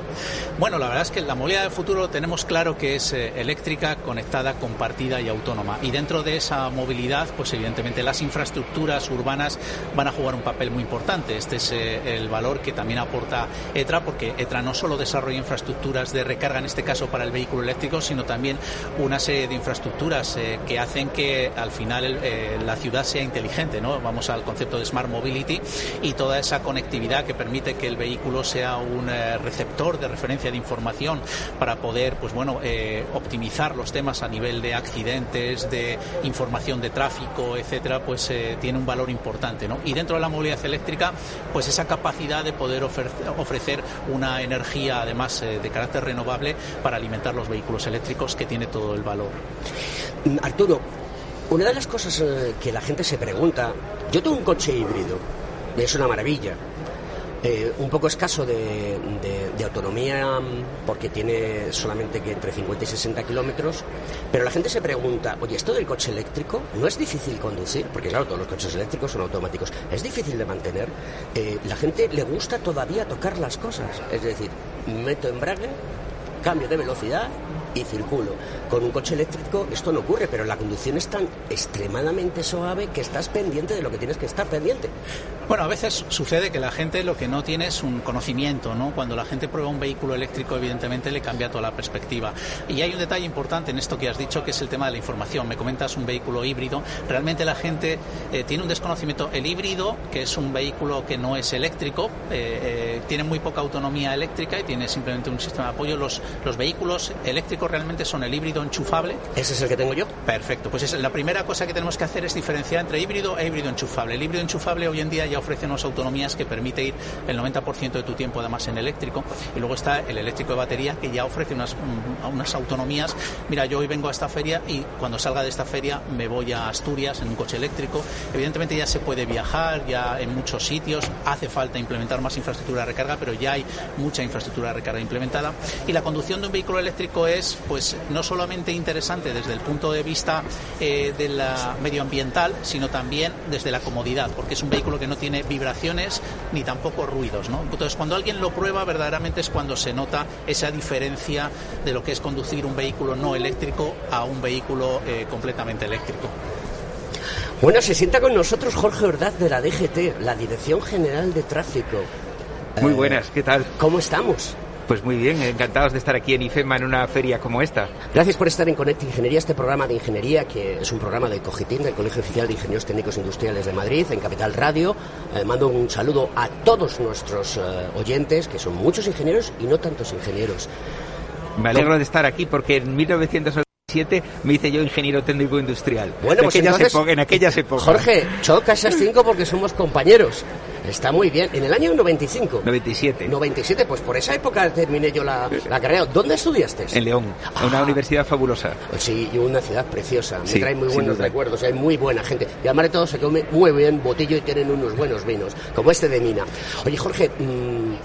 Bueno, la verdad es que la movilidad del futuro tenemos claro que es eh, eléctrica, conectada, compartida y autónoma. Y dentro de esa movilidad, pues evidentemente las infraestructuras urbanas van a jugar un papel muy importante. Este es eh, el valor que también aporta ETRA, porque ETRA no solo desarrolla infraestructuras de recarga, en este caso para el vehículo eléctrico, sino también una serie de infraestructuras eh, que hacen que al final la ciudad sea inteligente, ¿no? Vamos al concepto de Smart Mobility y toda esa conectividad que permite que el vehículo sea un receptor de referencia de información para poder, pues bueno, optimizar los temas a nivel de accidentes, de información de tráfico, etcétera, pues tiene un valor importante, ¿no? Y dentro de la movilidad eléctrica, pues esa capacidad de poder ofrecer una energía, además de carácter renovable, para alimentar los vehículos eléctricos, que tiene todo el valor. Arturo, una de las cosas eh, que la gente se pregunta, yo tengo un coche híbrido, es una maravilla, eh, un poco escaso de, autonomía porque tiene solamente que entre 50 y 60 kilómetros, pero la gente se pregunta, oye, ¿esto del coche eléctrico no es difícil conducir? Porque claro, todos los coches eléctricos son automáticos, es difícil de mantener. Eh, la gente le gusta todavía tocar las cosas, es decir, meto embrague, cambio de velocidad y circulo. Con un coche eléctrico esto no ocurre, pero la conducción es tan extremadamente suave que estás pendiente de lo que tienes que estar pendiente. Bueno, a veces sucede que la gente lo que no tiene es un conocimiento, ¿no? Cuando la gente prueba un vehículo eléctrico, evidentemente le cambia toda la perspectiva. Y hay un detalle importante en esto que has dicho, que es el tema de la información. Me comentas un vehículo híbrido. Realmente la gente eh, tiene un desconocimiento. El híbrido, que es un vehículo que no es eléctrico, eh, eh, tiene muy poca autonomía eléctrica y tiene simplemente un sistema de apoyo. Los, los vehículos eléctricos realmente son el híbrido enchufable. ¿Ese es el que tengo yo? Perfecto. Pues es, la primera cosa que tenemos que hacer es diferenciar entre híbrido e híbrido enchufable. El híbrido enchufable hoy en día ya ofrece unas autonomías que permite ir el 90% de tu tiempo además en eléctrico. Y luego está el eléctrico de batería que ya ofrece unas, mm, unas autonomías. Mira, yo hoy vengo a esta feria y cuando salga de esta feria me voy a Asturias en un coche eléctrico. Evidentemente ya se puede viajar, ya en muchos sitios. Hace falta implementar más infraestructura de recarga, pero ya hay mucha infraestructura de recarga implementada. Y la conducción de un vehículo eléctrico es pues no solamente interesante desde el punto de vista eh, de la medioambiental, sino también desde la comodidad, porque es un vehículo que no tiene vibraciones ni tampoco ruidos. ¿no? Entonces, cuando alguien lo prueba, verdaderamente es cuando se nota esa diferencia de lo que es conducir un vehículo no eléctrico a un vehículo eh, completamente eléctrico. Bueno, se sienta con nosotros Jorge Ordaz de la DGT, la Dirección General de Tráfico. Muy buenas, ¿qué tal? ¿Cómo estamos? Pues muy bien, encantados de estar aquí en IFEMA en una feria como esta. Gracias por estar en Connect Ingeniería, este programa de ingeniería que es un programa del COGITIN, del Colegio Oficial de Ingenieros Técnicos Industriales de Madrid, en Capital Radio. Eh, mando un saludo a todos nuestros eh, oyentes, que son muchos ingenieros y no tantos ingenieros. Me alegro de estar aquí porque en 1987 me hice yo ingeniero técnico industrial. Bueno, pues en, aquellas en aquellas épocas. Jorge, choca esas cinco porque somos compañeros. Está muy bien. En el año 95. 97. 97, pues por esa época terminé yo la, la carrera. ¿Dónde estudiaste? En León, una universidad fabulosa. Sí, y una ciudad preciosa. Me trae muy buenos recuerdos, hay muy buena gente. Y además de todo se come muy bien botillo y tienen unos buenos vinos, como este de Mina. Oye, Jorge,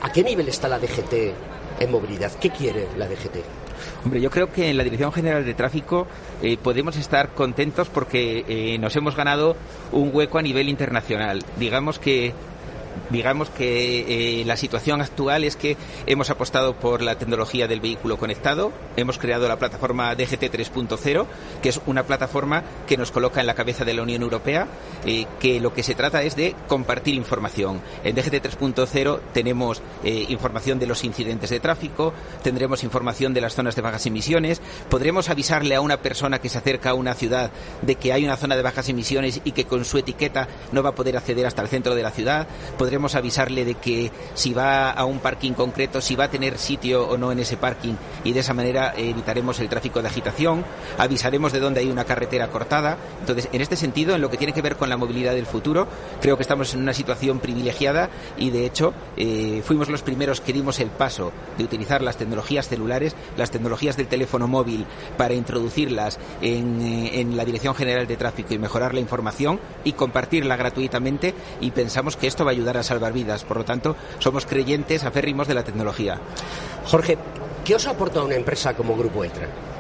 ¿a qué nivel está la DGT en movilidad? ¿Qué quiere la DGT? Hombre, yo creo que en la Dirección General de Tráfico eh, podemos estar contentos porque eh, nos hemos ganado un hueco a nivel internacional. Digamos que digamos que eh, la situación actual es que hemos apostado por la tecnología del vehículo conectado, hemos creado la plataforma DGT 3.0, que es una plataforma que nos coloca en la cabeza de la Unión Europea, eh, que lo que se trata es de compartir información. En DGT 3.0 tenemos eh, información de los incidentes de tráfico, tendremos información de las zonas de bajas emisiones, podremos avisarle a una persona que se acerca a una ciudad de que hay una zona de bajas emisiones y que con su etiqueta no va a poder acceder hasta el centro de la ciudad, podremos avisarle de que si va a un parking concreto, si va a tener sitio o no en ese parking y de esa manera evitaremos el tráfico de agitación, avisaremos de dónde hay una carretera cortada. Entonces, en este sentido, en lo que tiene que ver con la movilidad del futuro, creo que estamos en una situación privilegiada y de hecho eh, fuimos los primeros que dimos el paso de utilizar las tecnologías celulares, las tecnologías del teléfono móvil para introducirlas en, eh, en la Dirección General de Tráfico y mejorar la información y compartirla gratuitamente y pensamos que esto va a ayudar a salvar vidas. Por lo tanto, somos creyentes aférrimos de la tecnología. Jorge, ¿qué os aporta una empresa como Grupo ETRA?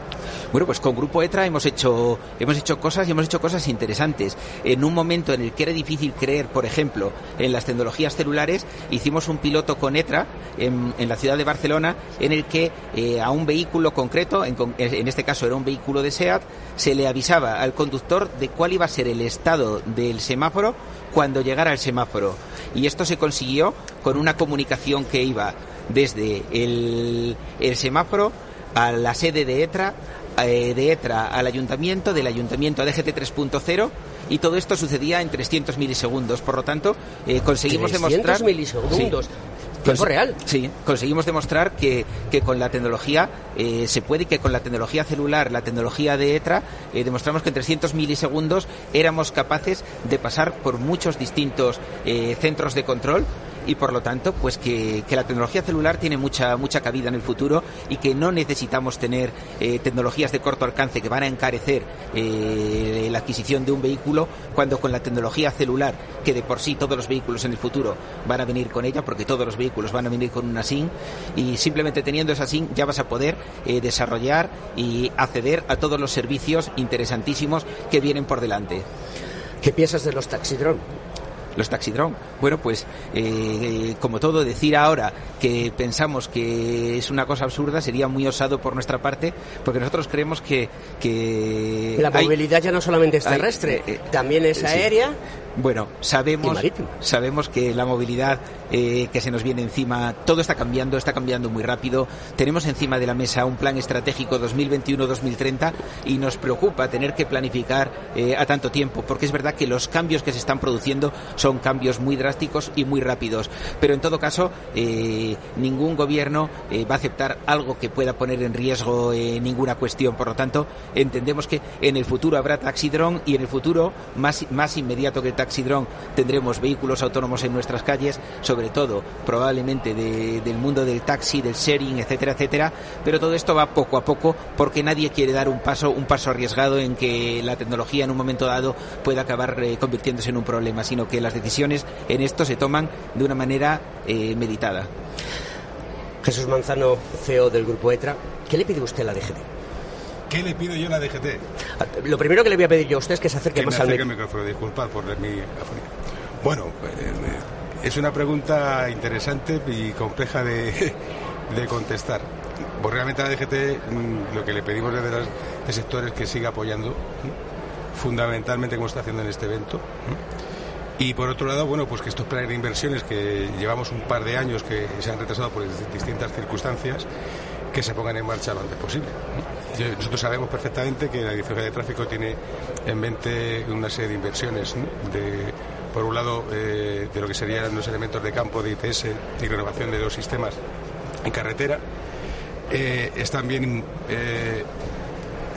Bueno, pues con Grupo ETRA hemos hecho, hemos hecho cosas y hemos hecho cosas interesantes. En un momento en el que era difícil creer, por ejemplo, en las tecnologías celulares, hicimos un piloto con ETRA en, la ciudad de Barcelona, en el que eh, a un vehículo concreto, en, en, este caso era un vehículo de SEAT, se le avisaba al conductor de cuál iba a ser el estado del semáforo cuando llegara el semáforo. Y esto se consiguió con una comunicación que iba desde el, semáforo a la sede de ETRA, de ETRA al ayuntamiento, del ayuntamiento a DGT 3.0 y todo esto sucedía en 300 milisegundos. Por lo tanto, eh, conseguimos 300 demostrar... milisegundos. Sí. Tiempo real. Sí, conseguimos demostrar que, que con la tecnología eh, se puede y que con la tecnología celular, la tecnología de ETRA, eh, demostramos que en 300 milisegundos éramos capaces de pasar por muchos distintos eh, centros de control y por lo tanto pues que, que, la tecnología celular tiene mucha mucha cabida en el futuro y que no necesitamos tener eh, tecnologías de corto alcance que van a encarecer eh, la adquisición de un vehículo cuando con la tecnología celular que de por sí todos los vehículos en el futuro van a venir con ella porque todos los vehículos van a venir con una SIM y simplemente teniendo esa SIM ya vas a poder eh, desarrollar y acceder a todos los servicios interesantísimos que vienen por delante. ¿Qué piensas de los taxidrón? Los taxidrón. Bueno, pues eh, como todo, decir ahora que pensamos que es una cosa absurda sería muy osado por nuestra parte, porque nosotros creemos que... que la movilidad hay, ya no solamente es terrestre, hay, eh, también es aérea. Sí. Bueno, sabemos, sabemos que la movilidad eh, que se nos viene encima, todo está cambiando, está cambiando muy rápido. Tenemos encima de la mesa un plan estratégico 2021-2030 y nos preocupa tener que planificar eh, a tanto tiempo, porque es verdad que los cambios que se están produciendo son cambios muy drásticos y muy rápidos. Pero en todo caso, eh, ningún gobierno va a aceptar algo que pueda poner en riesgo ninguna cuestión. Por lo tanto, entendemos que en el futuro habrá taxidrón y en el futuro más, más inmediato que el taxidrón tendremos vehículos autónomos en nuestras calles, sobre todo probablemente de, del mundo del taxi, del sharing, etcétera, etcétera. Pero todo esto va poco a poco porque nadie quiere dar un paso, un paso arriesgado en que la tecnología en un momento dado pueda acabar eh, convirtiéndose en un problema, sino que las decisiones en esto se toman de una manera eh, meditada. Jesús Manzano, CEO del Grupo ETRA, ¿qué le pide usted a la DGT? ¿Qué le pido yo a la DGT? Lo primero que le voy a pedir yo a usted es que se acerque que más me acerque al micrófono. Disculpad por mi afonía. Bueno, eh, es una pregunta interesante y compleja de, [laughs] de contestar. Pues realmente a la DGT mm, lo que le pedimos desde los de sectores que siga apoyando, fundamentalmente como está haciendo en este evento. Y por otro lado, bueno, pues que estos planes de inversiones que llevamos un par de años que se han retrasado por distintas circunstancias, que se pongan en marcha lo antes posible. Nosotros sabemos perfectamente que la Dirección de Tráfico tiene en mente una serie de inversiones, de, por un lado, eh, de lo que serían los elementos de campo de ITS y renovación de los sistemas en carretera. Eh, es también eh,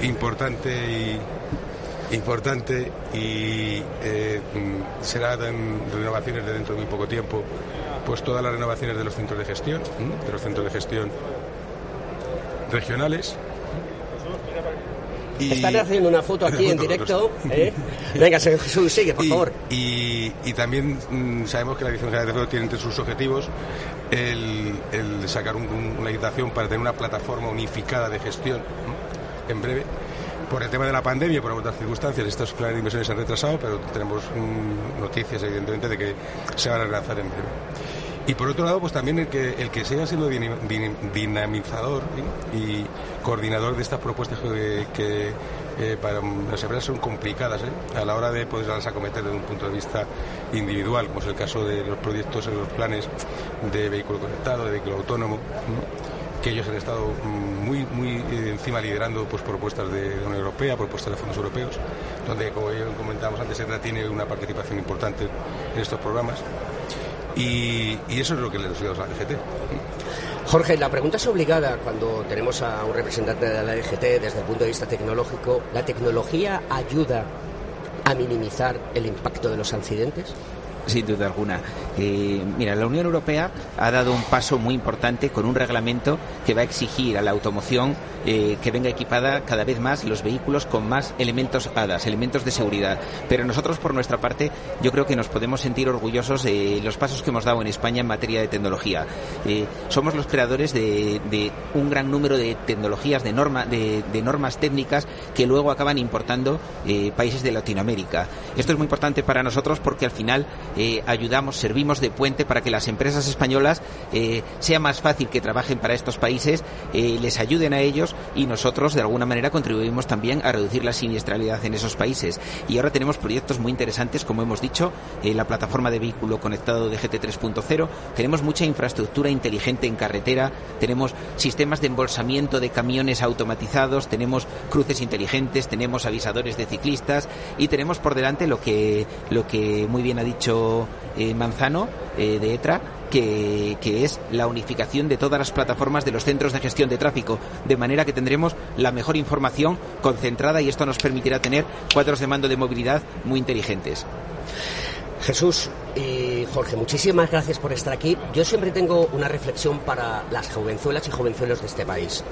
importante y importante y será en renovaciones de dentro de muy poco tiempo pues todas las renovaciones de los centros de gestión, de los centros de gestión regionales. Y... Están haciendo una foto aquí en directo. [laughs] ¿eh? Venga, Jesús, sigue, por y, favor. Y, y también mmm, sabemos que la Dirección General de Tráfico tiene entre sus objetivos el, el sacar un, un, una legislación para tener una plataforma unificada de gestión ¿no? en breve. Por el tema de la pandemia, por otras circunstancias, estos planes de inversiones se han retrasado, pero tenemos mmm, noticias, evidentemente, de que se van a relanzar en breve. Y por otro lado, pues también el que, el que siga siendo dinamizador y coordinador de estas propuestas que, eh, para las empresas son complicadas ¿eh? a la hora de poderlas acometer desde un punto de vista individual, como es el caso de los proyectos en los planes de vehículo conectado, de vehículo autónomo. que ellos han estado muy muy encima liderando pues propuestas de, de Unión Europea, propuestas de fondos europeos, donde como comentábamos antes, ETRA tiene una participación importante en estos programas. Y, y, eso es lo que le decimos a la DGT. Jorge, la pregunta es obligada cuando tenemos a un representante de la DGT desde el punto de vista tecnológico. ¿La tecnología ayuda a minimizar el impacto de los accidentes? Sin duda alguna. Eh, mira, la Unión Europea ha dado un paso muy importante con un reglamento que va a exigir a la automoción eh, que venga equipada cada vez más los vehículos con más elementos ADAS, elementos de seguridad. Pero nosotros, por nuestra parte, yo creo que nos podemos sentir orgullosos de los pasos que hemos dado en España en materia de tecnología. Eh, somos los creadores de, un gran número de tecnologías, de, norma, de, de normas técnicas que luego acaban importando países de Latinoamérica. Esto es muy importante para nosotros porque al final ayudamos, servimos de puente para que las empresas españolas eh, sea más fácil que trabajen para estos países, eh, les ayuden a ellos y nosotros de alguna manera contribuimos también a reducir la siniestralidad en esos países. Y ahora tenemos proyectos muy interesantes, como hemos dicho, la plataforma de vehículo conectado de GT 3.0, tenemos mucha infraestructura inteligente en carretera, tenemos sistemas de embolsamiento de camiones automatizados, tenemos cruces inteligentes, tenemos avisadores de ciclistas y tenemos por delante lo que, lo que muy bien ha dicho eh, Manzano eh, de ETRA, que, que, es la unificación de todas las plataformas de los centros de gestión de tráfico, de manera que tendremos la mejor información concentrada y esto nos permitirá tener cuadros de mando de movilidad muy inteligentes. Jesús y Jorge, muchísimas gracias por estar aquí. Yo siempre tengo una reflexión para las jovenzuelas y jovenzuelos de este país.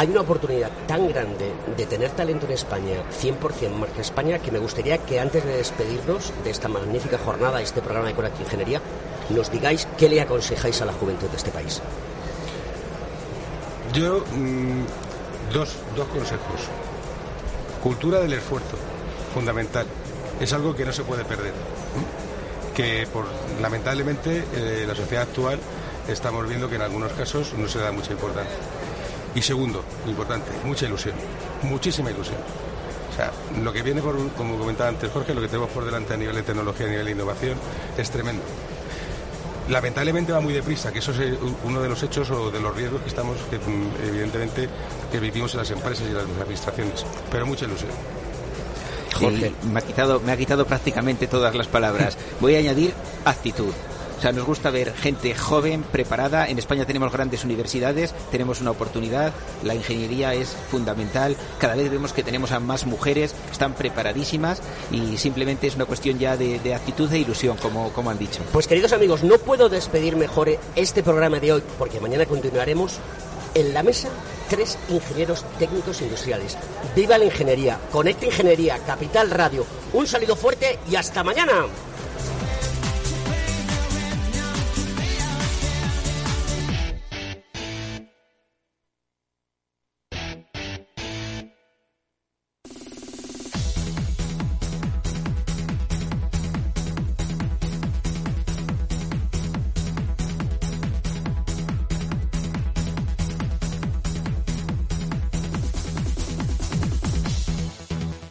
Hay una oportunidad tan grande de tener talento en España, 100% marca España, que me gustaría que antes de despedirnos de esta magnífica jornada, este programa de Conecta Ingeniería, nos digáis qué le aconsejáis a la juventud de este país. Yo, mmm, dos, dos consejos. Cultura del esfuerzo, fundamental es algo que no se puede perder. Que por, lamentablemente eh, la sociedad actual estamos viendo que en algunos casos no se da mucha importancia. Y segundo, importante, mucha ilusión, muchísima ilusión. O sea, lo que viene, por, como comentaba antes Jorge, lo que tenemos por delante a nivel de tecnología, a nivel de innovación, es tremendo. Lamentablemente va muy deprisa, que eso es uno de los hechos o de los riesgos que estamos, que, mm, evidentemente, que vivimos en las empresas y en las administraciones. Pero mucha ilusión. Jorge. me ha quitado, me ha quitado prácticamente todas las palabras. [laughs] Voy a añadir actitud. O sea, nos gusta ver gente joven, preparada. En España tenemos grandes universidades, tenemos una oportunidad. La ingeniería es fundamental. Cada vez vemos que tenemos a más mujeres, están preparadísimas y simplemente es una cuestión ya de, actitud e ilusión, como, como han dicho. Pues queridos amigos, no puedo despedir mejor este programa de hoy porque mañana continuaremos en la mesa tres ingenieros técnicos industriales. Viva la ingeniería, Conecta Ingeniería, Capital Radio. Un saludo fuerte y hasta mañana.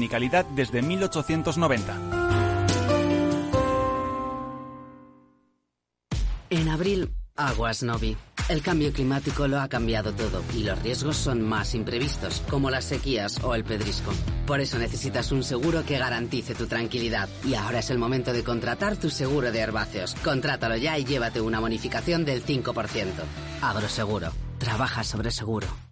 y calidad desde 1890. En abril, aguas Novi. El cambio climático lo ha cambiado todo y los riesgos son más imprevistos, como las sequías o el pedrisco. Por eso necesitas un seguro que garantice tu tranquilidad. Y ahora es el momento de contratar tu seguro de herbáceos. Contrátalo ya y llévate una bonificación del 5%. Agroseguro. Trabaja sobre seguro.